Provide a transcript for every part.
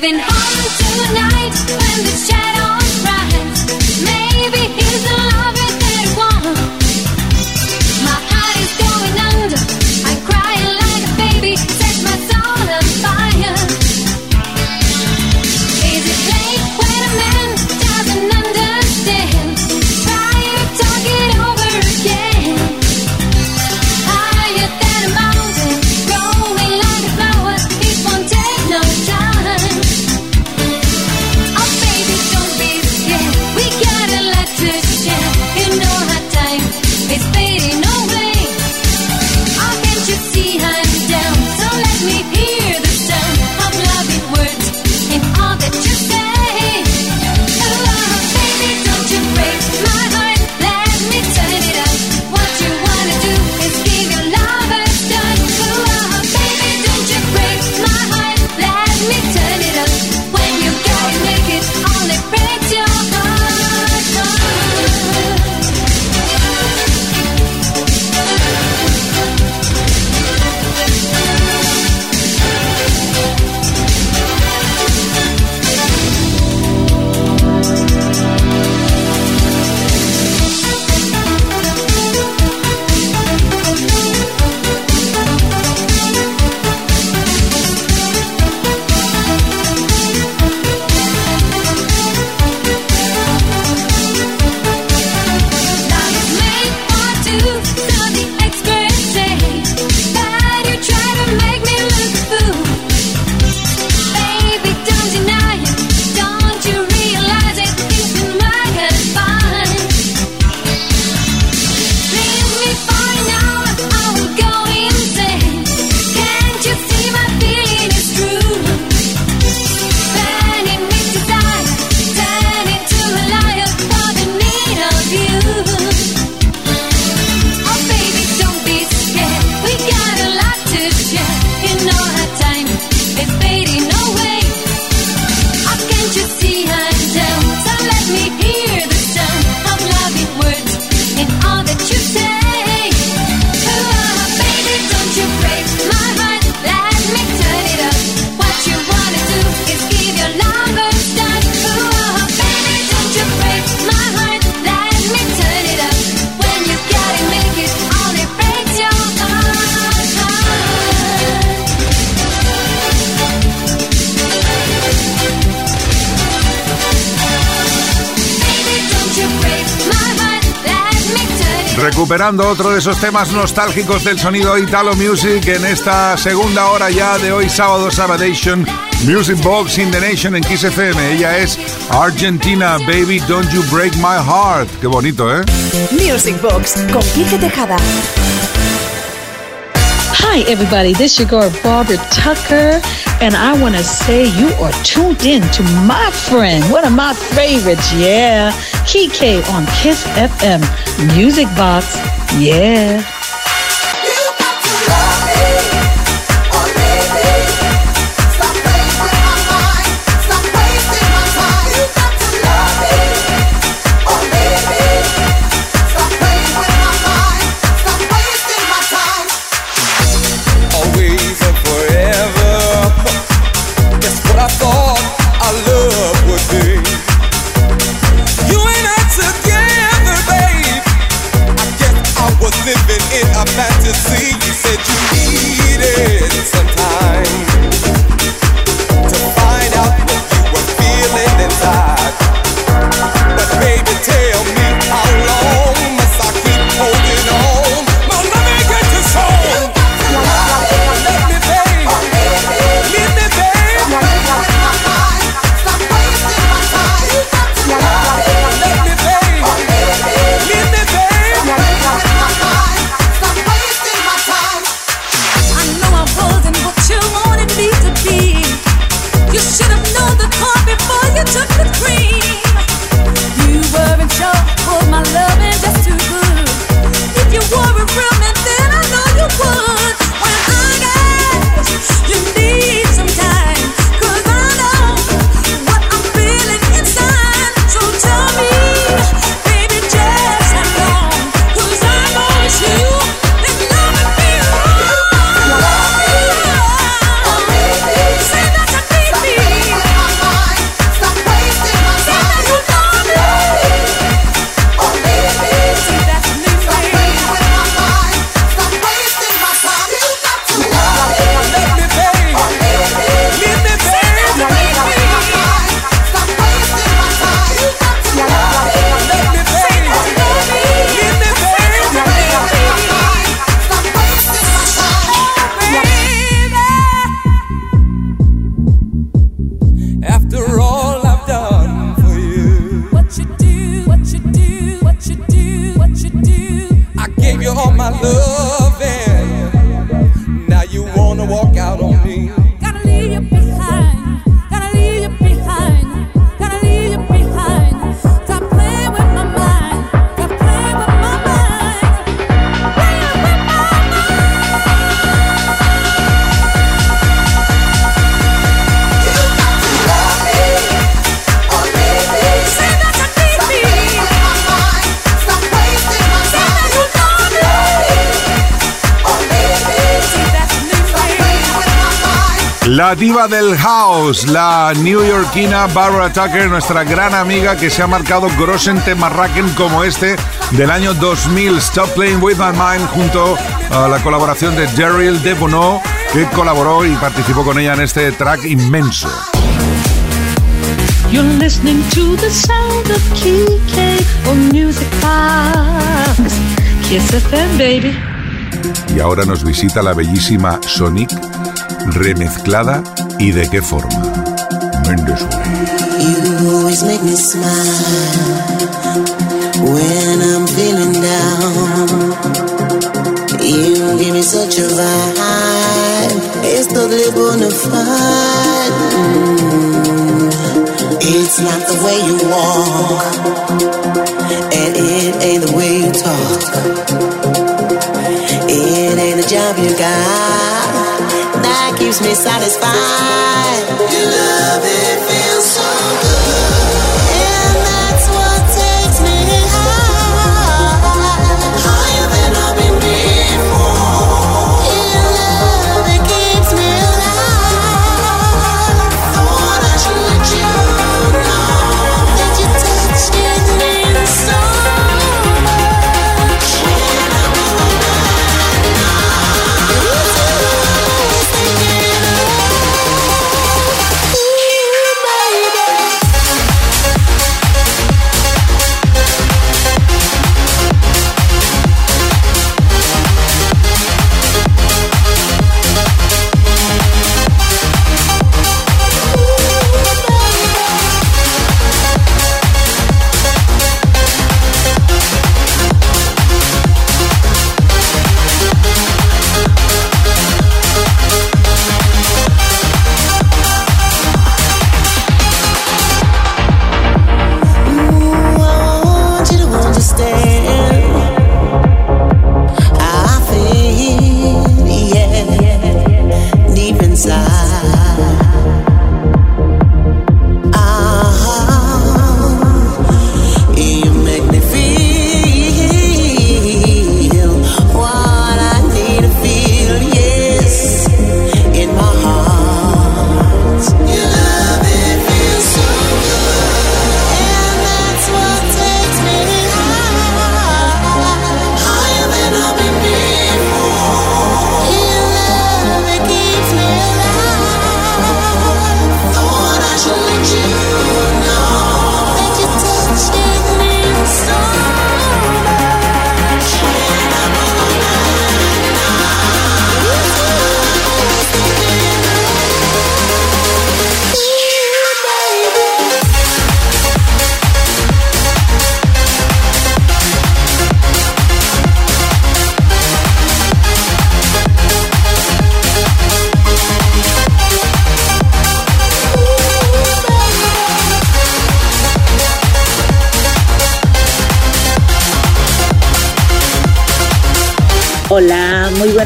living. Recuperando otro de esos temas nostálgicos del sonido Italo Music en esta segunda hora ya de hoy, sábado Sabadation, Music Box in the Nation en Kiss FM. Ella es Argentina, Baby, Don't You Break My Heart. Qué bonito, ¿eh? Music Box con Kike Tejada. Hi, everybody. This is your girl, Barbara Tucker. And I want to say you are tuned in to my friend, one of my favorites, yeah, Kike on Kiss FM Music Box, yeah. La diva del house, la newyorkina Barbara Tucker, nuestra gran amiga que se ha marcado Grossen Temarraken como este del año 2000, Stop Playing With My Mind, junto a la colaboración de Daryl DeBono, que colaboró y participó con ella en este track inmenso. You're listening to the sound of Music Box. Kiss FM, baby. Y ahora nos visita la bellísima Sonic remezclada y de qué forma. Mendes You always make me smile when I'm feeling down. You give me such a vibe. It's totally bonafide. It's not the way you walk, and it ain't the way you talk. It ain't the job you got keeps me satisfied. Your love, it feels so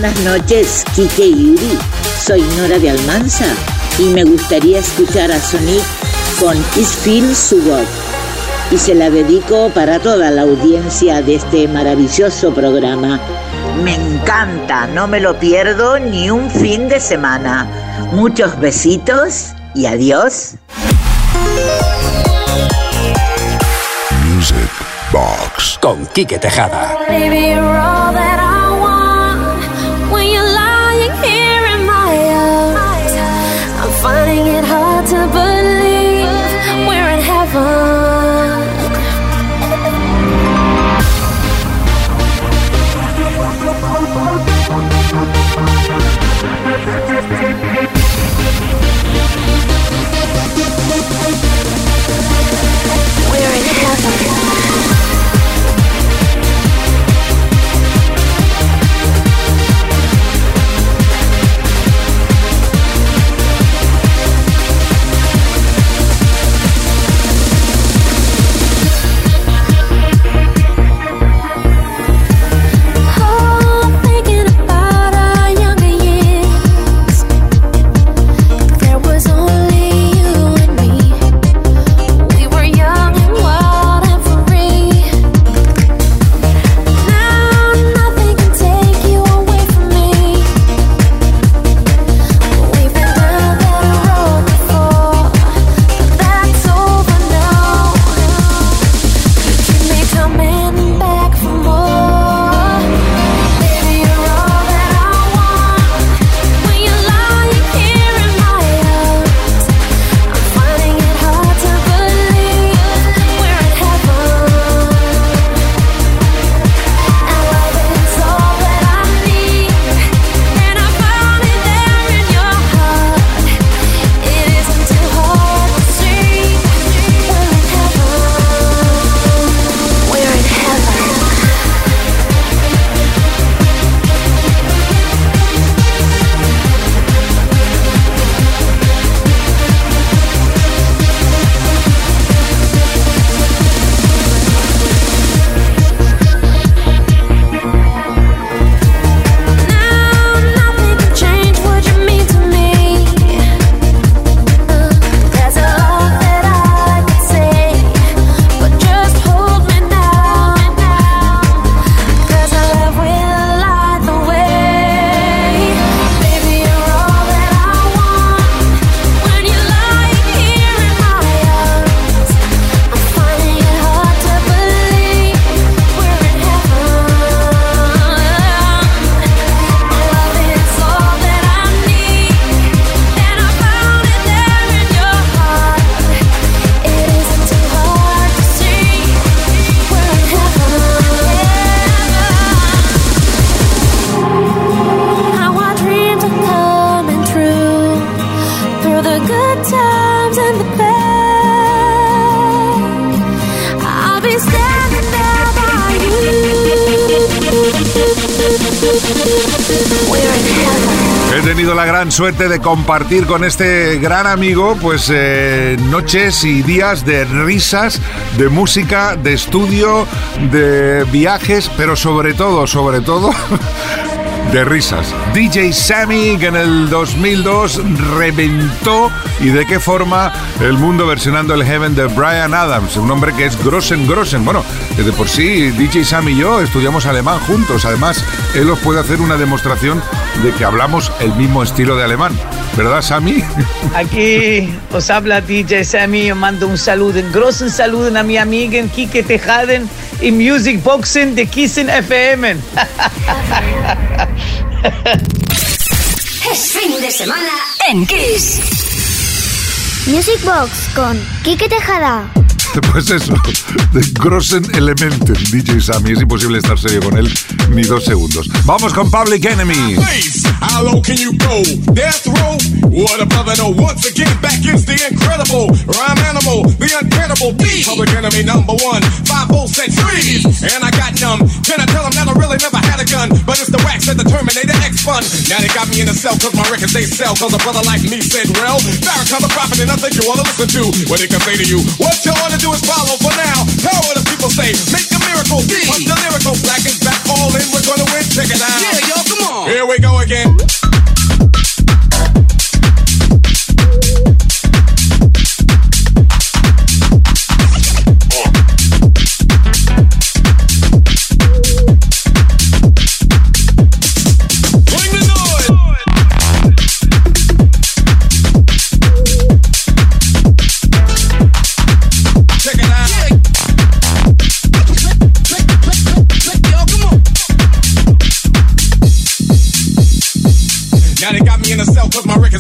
buenas noches, Kike y Yuri. Soy Nora de Almanza y me gustaría escuchar a Sonic con Is Feel So Y se la dedico para toda la audiencia de este maravilloso programa. Me encanta, no me lo pierdo ni un fin de semana. Muchos besitos y adiós. Music Box con Kike Tejada. Suerte de compartir con este gran amigo pues eh, noches y días de risas, de música, de estudio, de viajes, pero sobre todo, sobre todo de risas. DJ Sammy, que en el 2002 reventó y de qué forma el mundo versionando el Heaven de Brian Adams, un hombre que es Grossen Grossen. Bueno, de por sí, DJ Sammy y yo estudiamos alemán juntos. Además, él os puede hacer una demostración de que hablamos el mismo estilo de alemán. ¿Verdad, Sammy? Aquí os habla DJ Sammy. Os mando un saludo, un großen saludo a mi amiga Kike Tejaden y Music Boxing de Kissen FM. es fin de semana en Kiss. Music Box con Kike Tejada. Pues eso, de Grossen Elementen, DJ Sammy. Es imposible estar serio con él ni dos segundos. Vamos con Public Enemy. How low can you go? Death row? What a brother know. Once again, back is the incredible rhyme animal, the uncannibal D. Public enemy number one. Five volts said freeze, and I got numb. Can I tell them that I really never had a gun? But it's the wax that the Terminator X fun. Now they got me in a cell, cause my records they sell. Cause a brother like me said, Rel, Farrakhan's a prophet, and I think you wanna listen to what he can say to you. What you wanna do is follow for now. Tell what the people say. Make a miracle. Punch the lyrical. Black is back all in. We're gonna win. Check it out. Yeah, yo, come on. Here we go again.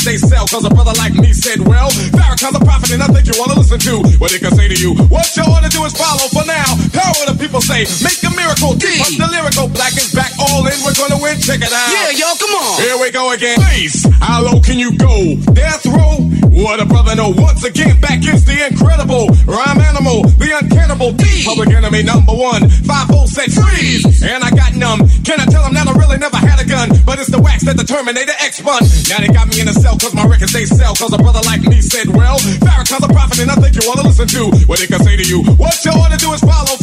They sell. Cause a brother like me said, well, Farrakhan's a prophet and I think you wanna listen to what they can say to you. What you wanna do is follow for now. Power what the people say. Make a miracle. Deep Punch the lyrical. Black is back all in. We're gonna win. Check it out. Yeah, y'all, come on. Here we go again. Bass. How low can you go? Death row? What a brother know. Once again, back is the incredible rhyme animal, the uncannibal D. Public enemy number one. Five volts said freeze. And I got numb. Can I tell them that I really never had a gun? But it's the wax that the Terminator X spun. Now they got me in a cell cause my records they sell. Cause a brother like me said, well, Farrakhan's a prophet and I think you wanna listen to what they can say to you. What you wanna do is follow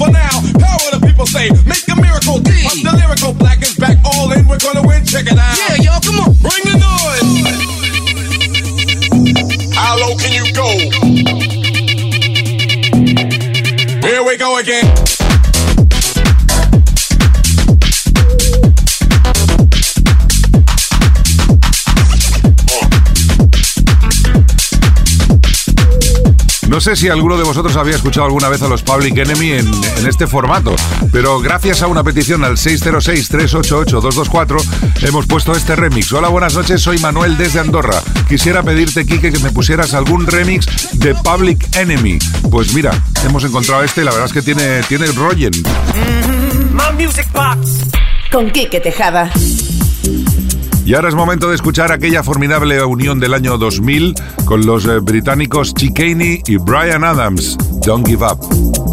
sé si alguno de vosotros había escuchado alguna vez a los Public Enemy en, en este formato, pero gracias a una petición al 606-388-224 hemos puesto este remix. Hola, buenas noches, soy Manuel desde Andorra. Quisiera pedirte, Kike, que me pusieras algún remix de Public Enemy. Pues mira, hemos encontrado este y la verdad es que tiene, tiene el rollen. Con Kike Tejada. Y ahora es momento de escuchar aquella formidable unión del año 2000 con los eh, británicos Chicane y Brian Adams. Don't give up.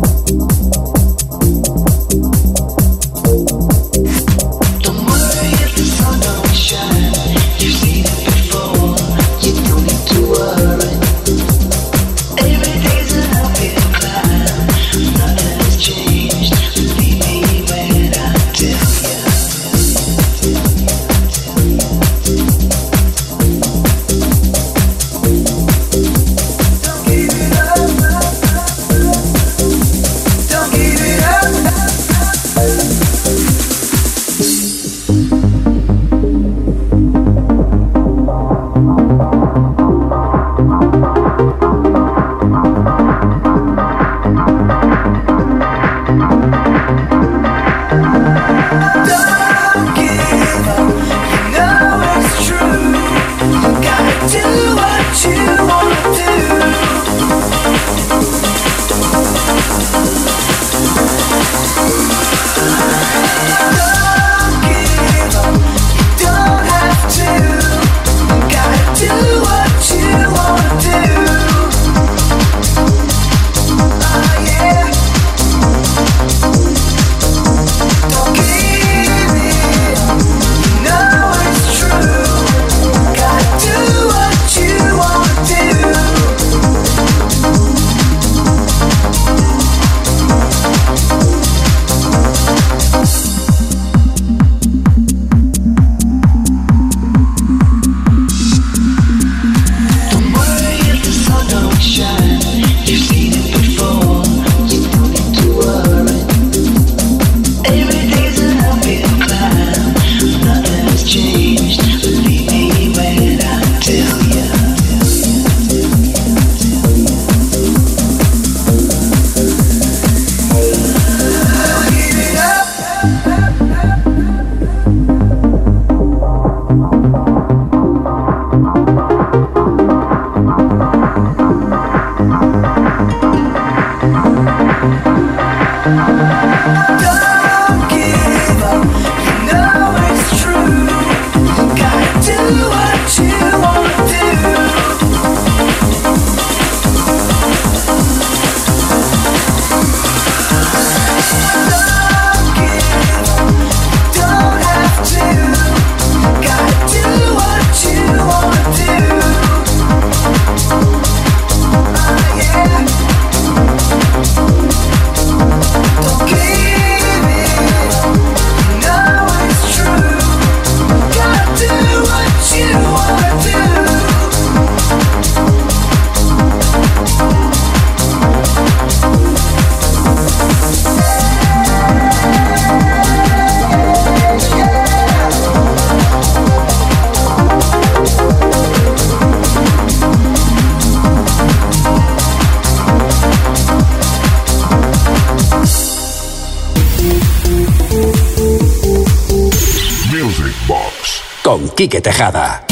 Quique Tejada.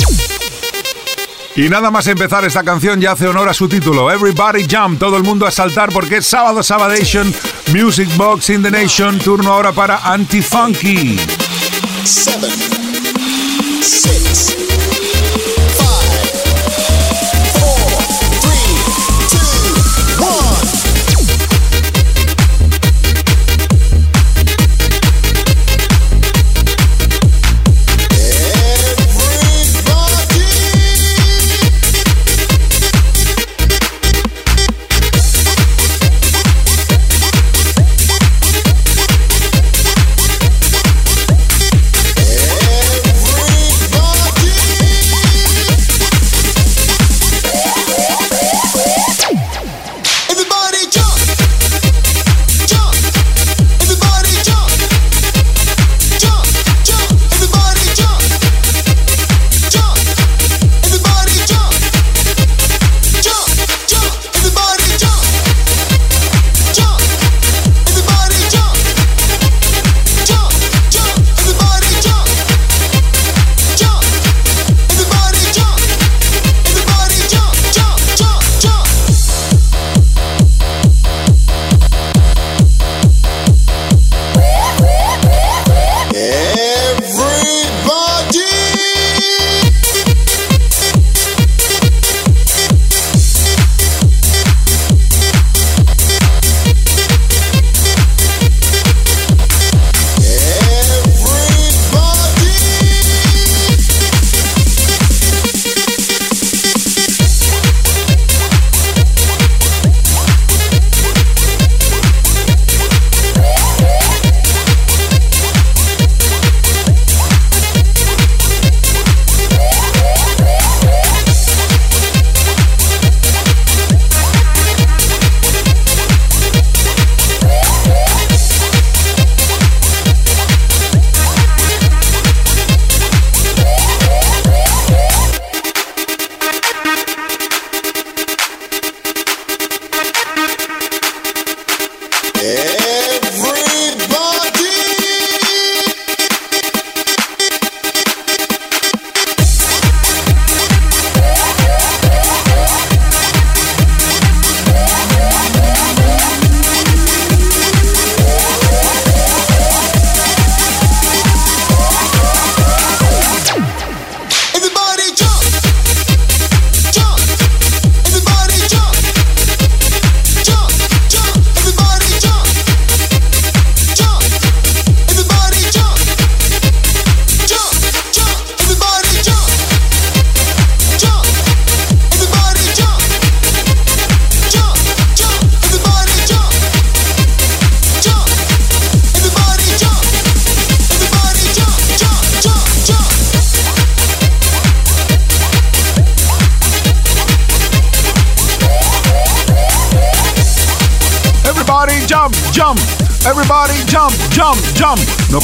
Y nada más empezar esta canción ya hace honor a su título, Everybody Jump, todo el mundo a saltar porque es sábado Sabadation, Music Box in the Nation, turno ahora para Anti-Funky.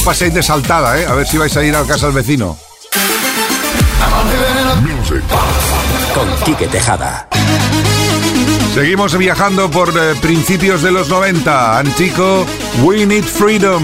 Paséis de saltada, ¿eh? A ver si vais a ir a casa del vecino. Con Quique Tejada. Seguimos viajando por eh, principios de los 90. Antico, We Need Freedom.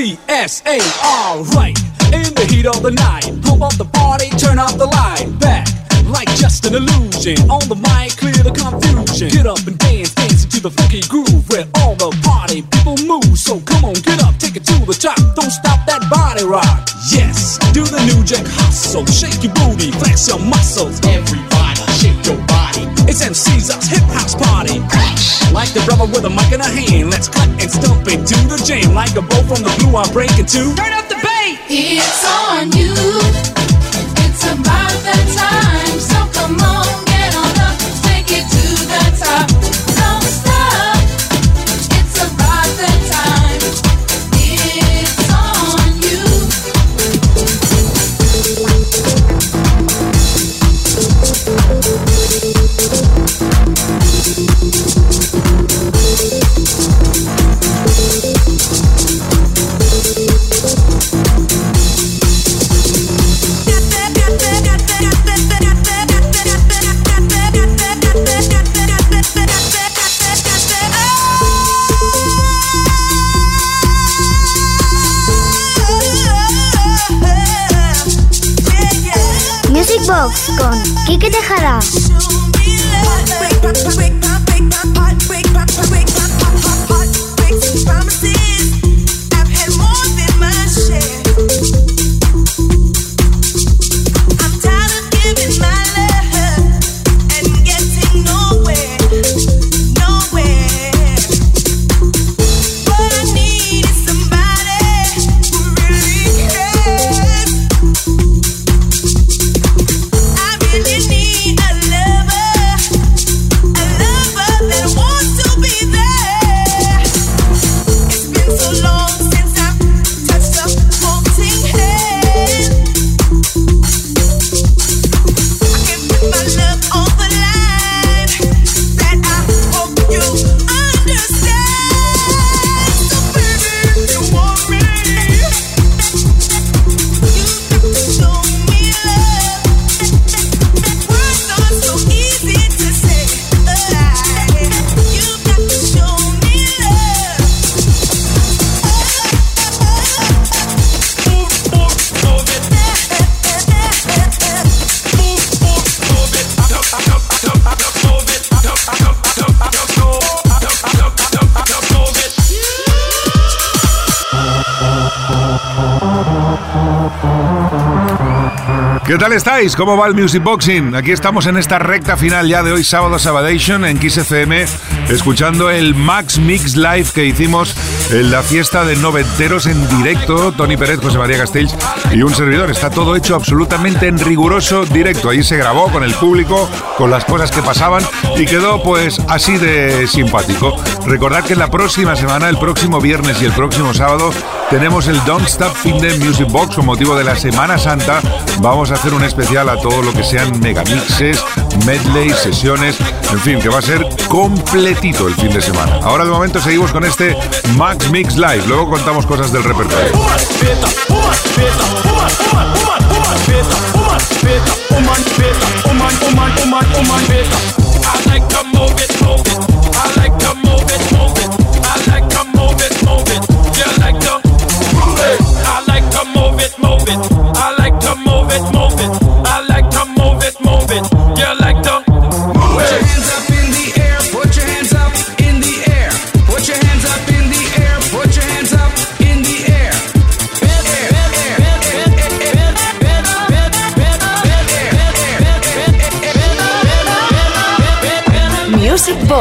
MCSA, alright. In the heat of the night, pump up the party, turn up the light. Back, like just an illusion. On the mic, clear the confusion. Get up and dance, dance into the funky groove where all the party people move. So come on, get up, take it to the top. Don't stop that body rock. Yes, do the new jack hustle. Shake your booty, flex your muscles. Everybody, shake your body. It's MC's us. Like the brother with a mic in a hand, let's cut and stump into the jam. Like a bow from the blue, I'm breaking two. Turn up the bass. It's on you. It's about con Quique Tejada. ¿Qué tal estáis? ¿Cómo va el Music Boxing? Aquí estamos en esta recta final ya de hoy, sábado Sabadation, en Kiss FM, escuchando el Max Mix Live que hicimos en la fiesta de noventeros en directo. Tony Pérez, José María Castells y un servidor. Está todo hecho absolutamente en riguroso directo. Ahí se grabó con el público, con las cosas que pasaban y quedó pues así de simpático. Recordad que la próxima semana, el próximo viernes y el próximo sábado, tenemos el Don't Stop Finder Music Box con motivo de la Semana Santa. Vamos a hacer un especial a todo lo que sean megamixes, medley, sesiones, en fin, que va a ser completito el fin de semana. Ahora de momento seguimos con este Max Mix Live, luego contamos cosas del repertorio.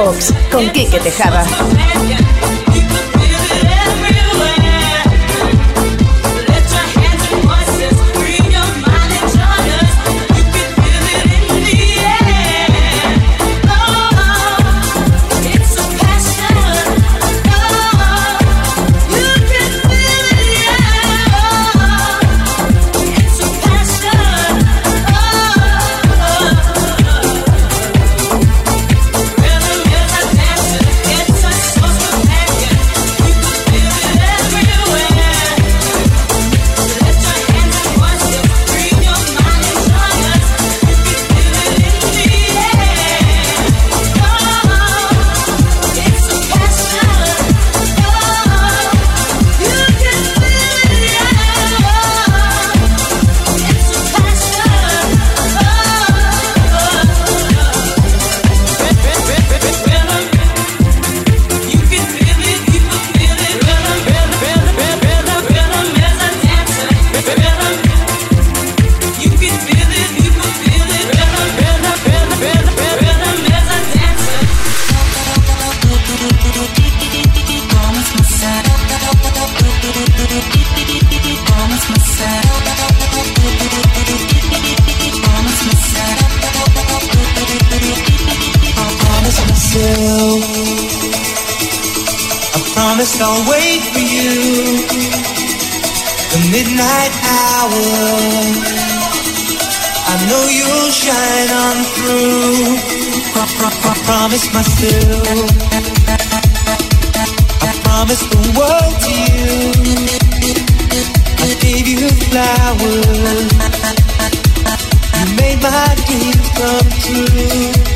Box con Quique Tejada. I didn't come through.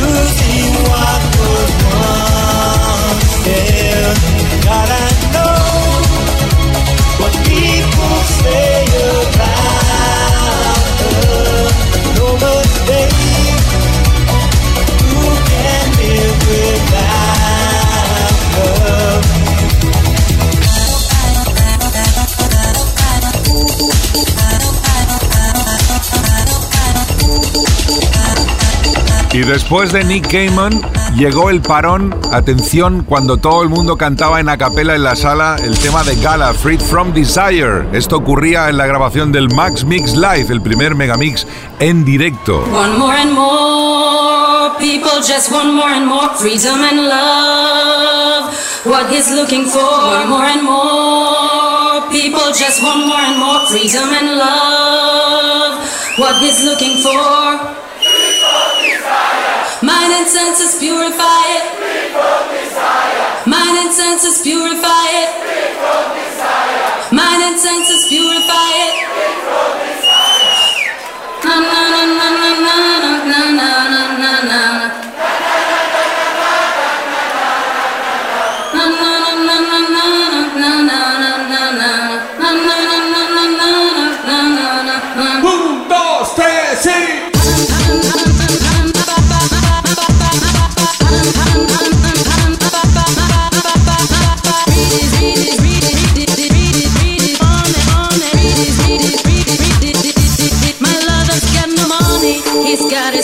Losing what was once. There? God, I Y después de Nick Cayman llegó el parón, atención, cuando todo el mundo cantaba en acapela en la sala el tema de Gala, Freed from Desire. Esto ocurría en la grabación del Max Mix Live, el primer megamix en directo. One more and more people just want more and more freedom and love. What he's looking for, one more and more people just want more and more freedom and love. What he's looking for. Mind and senses purify it. Mind and senses purify it. Mind and senses purify it. Na na na na na na na na na. Na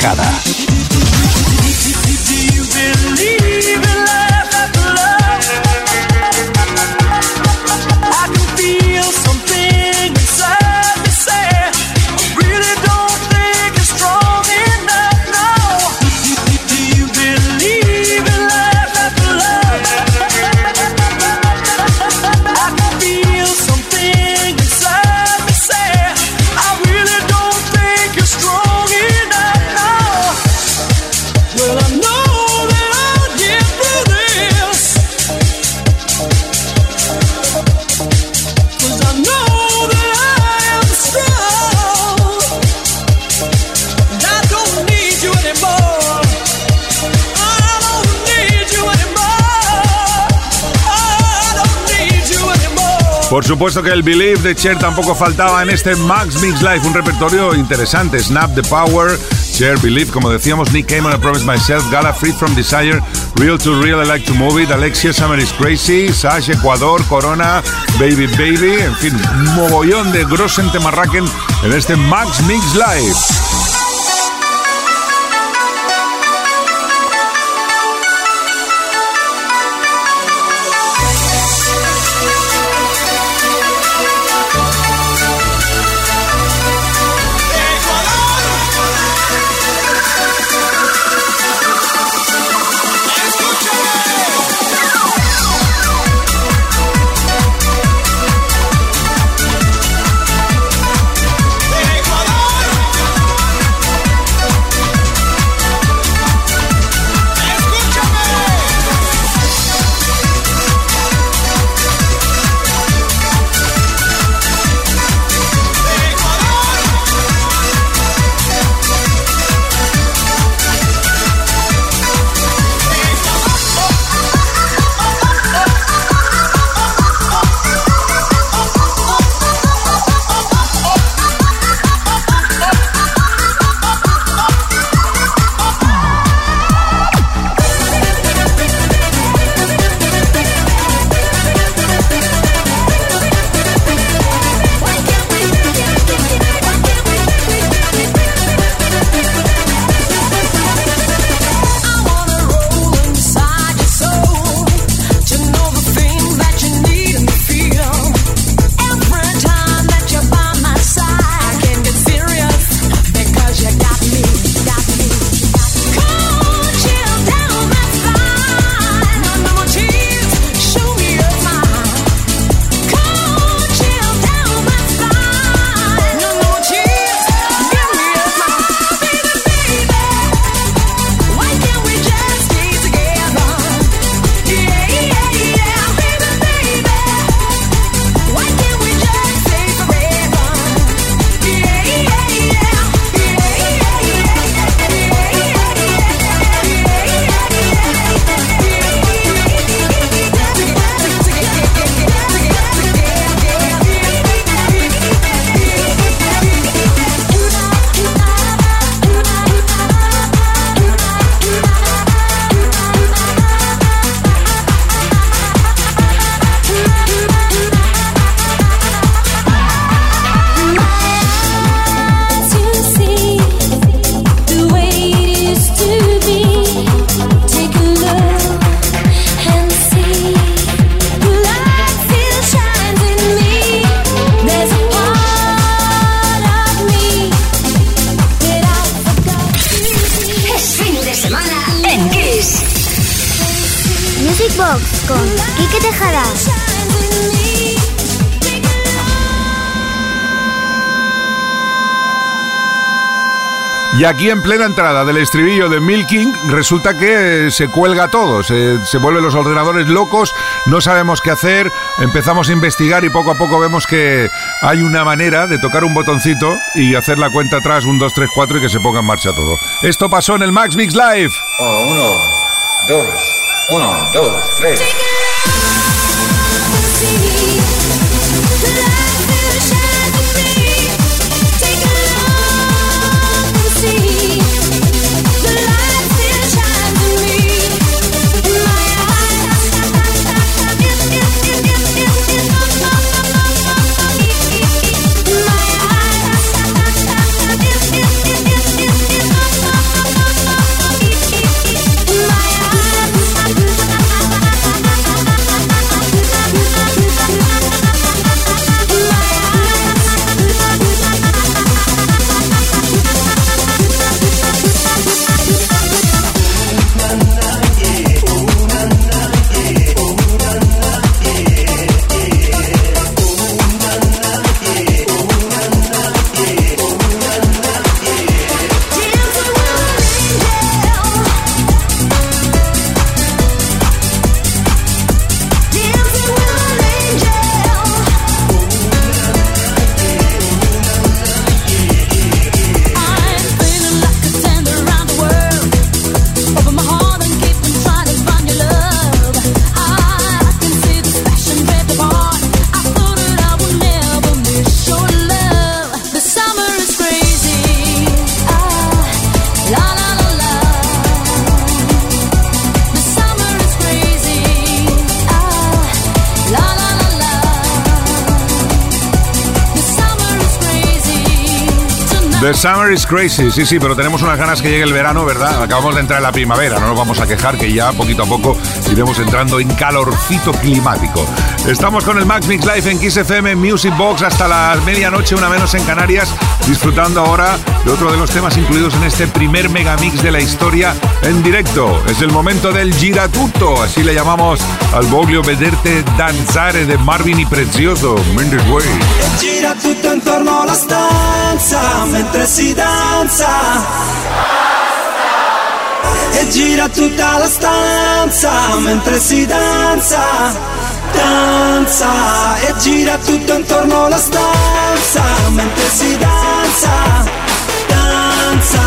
Tejada. Supuesto que el Believe de Cher tampoco faltaba en este Max Mix Live, un repertorio interesante. Snap the Power, Cher, Believe, como decíamos, Nick Cayman, I Promise Myself, Gala, Free from Desire, Real to Real, I Like to Move It, Alexia, Summer is Crazy, Sash, Ecuador, Corona, Baby Baby, en fin, mogollón de Grossen Temarraken en este Max Mix Live. Aquí en plena entrada del estribillo de Milking resulta que eh, se cuelga todo, se, se vuelven los ordenadores locos, no sabemos qué hacer, empezamos a investigar y poco a poco vemos que hay una manera de tocar un botoncito y hacer la cuenta atrás, un 2, 3, 4 y que se ponga en marcha todo. Esto pasó en el Max Mix Live. Oh, uno, dos, uno, dos, tres. The Summer is Crazy, sí, sí, pero tenemos unas ganas que llegue el verano, ¿verdad? Acabamos de entrar en la primavera, no nos vamos a quejar que ya poquito a poco iremos entrando en calorcito climático. Estamos con el Max Mix Live en Kiss FM Music Box hasta la medianoche, una menos en Canarias, disfrutando ahora de otro de los temas incluidos en este primer megamix de la historia en directo. Es el momento del giratutto, así le llamamos al voglio vederte danzare de Marvin y Prezioso, Mendes Way. Gira tutto intorno alla stanza mentre si danza. E gira tutta la stanza mentre si danza. Danza e gira tutto intorno alla stanza mentre si danza. Danza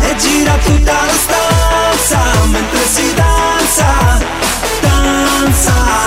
e gira tutta la stanza mentre si danza. Danza.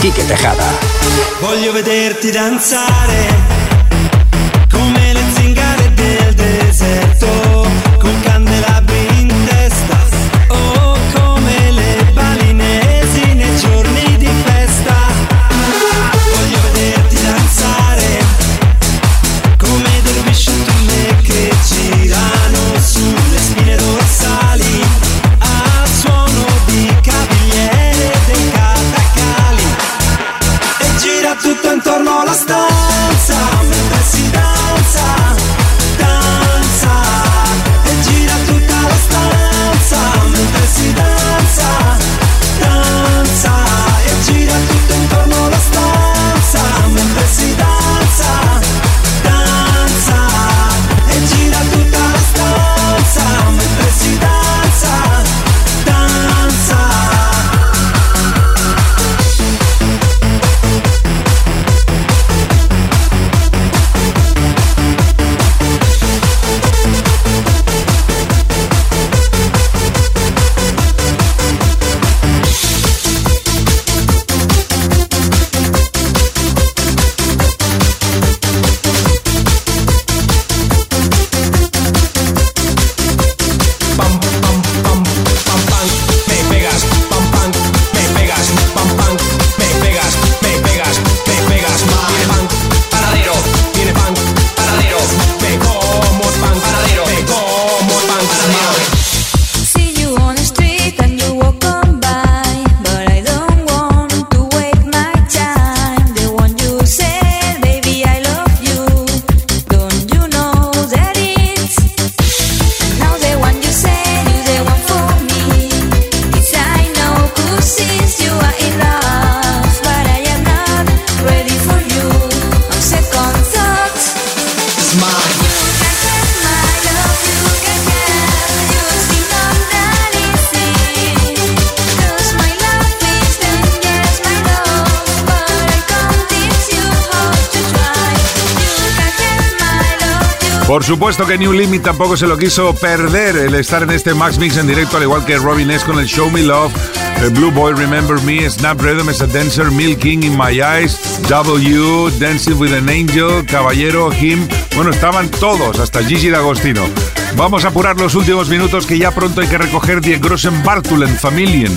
Quique Tejada. Voglio vederti danzare supuesto que New Limit tampoco se lo quiso perder el estar en este Max Mix en directo, al igual que Robin S con el Show Me Love, eh, Blue Boy Remember Me, Snap Rhythm as a Dancer, Milk King in My Eyes, W, Dancing with an Angel, Caballero, Him. Bueno, estaban todos, hasta Gigi D'Agostino. Vamos a apurar los últimos minutos que ya pronto hay que recoger Die Grossen Bartulen Familien.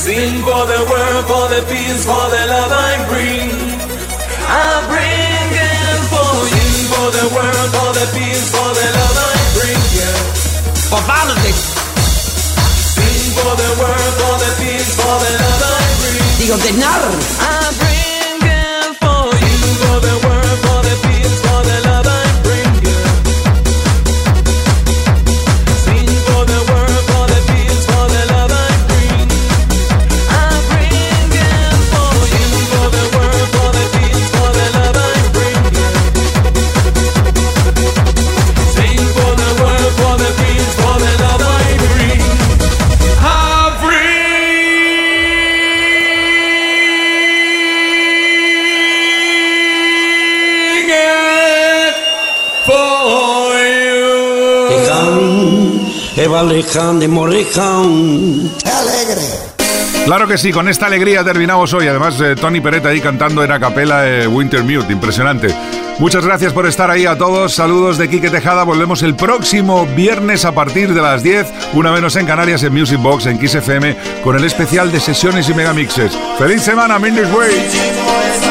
Sing for the world, for the peace, for the love I bring. I bring it for you. For the world, for the peace, for the love I bring you. For politics. Sing for the world, for the peace, for the love I bring. Digo, de nada. I bring De Moreján. Claro que sí, con esta alegría terminamos hoy. Además, eh, Tony Peretta ahí cantando en a capela eh, Winter Mute, impresionante. Muchas gracias por estar ahí a todos. Saludos de Quique Tejada. Volvemos el próximo viernes a partir de las 10, una menos en Canarias, en Music Box, en Kiss FM, con el especial de sesiones y megamixes. ¡Feliz semana, Minders Way!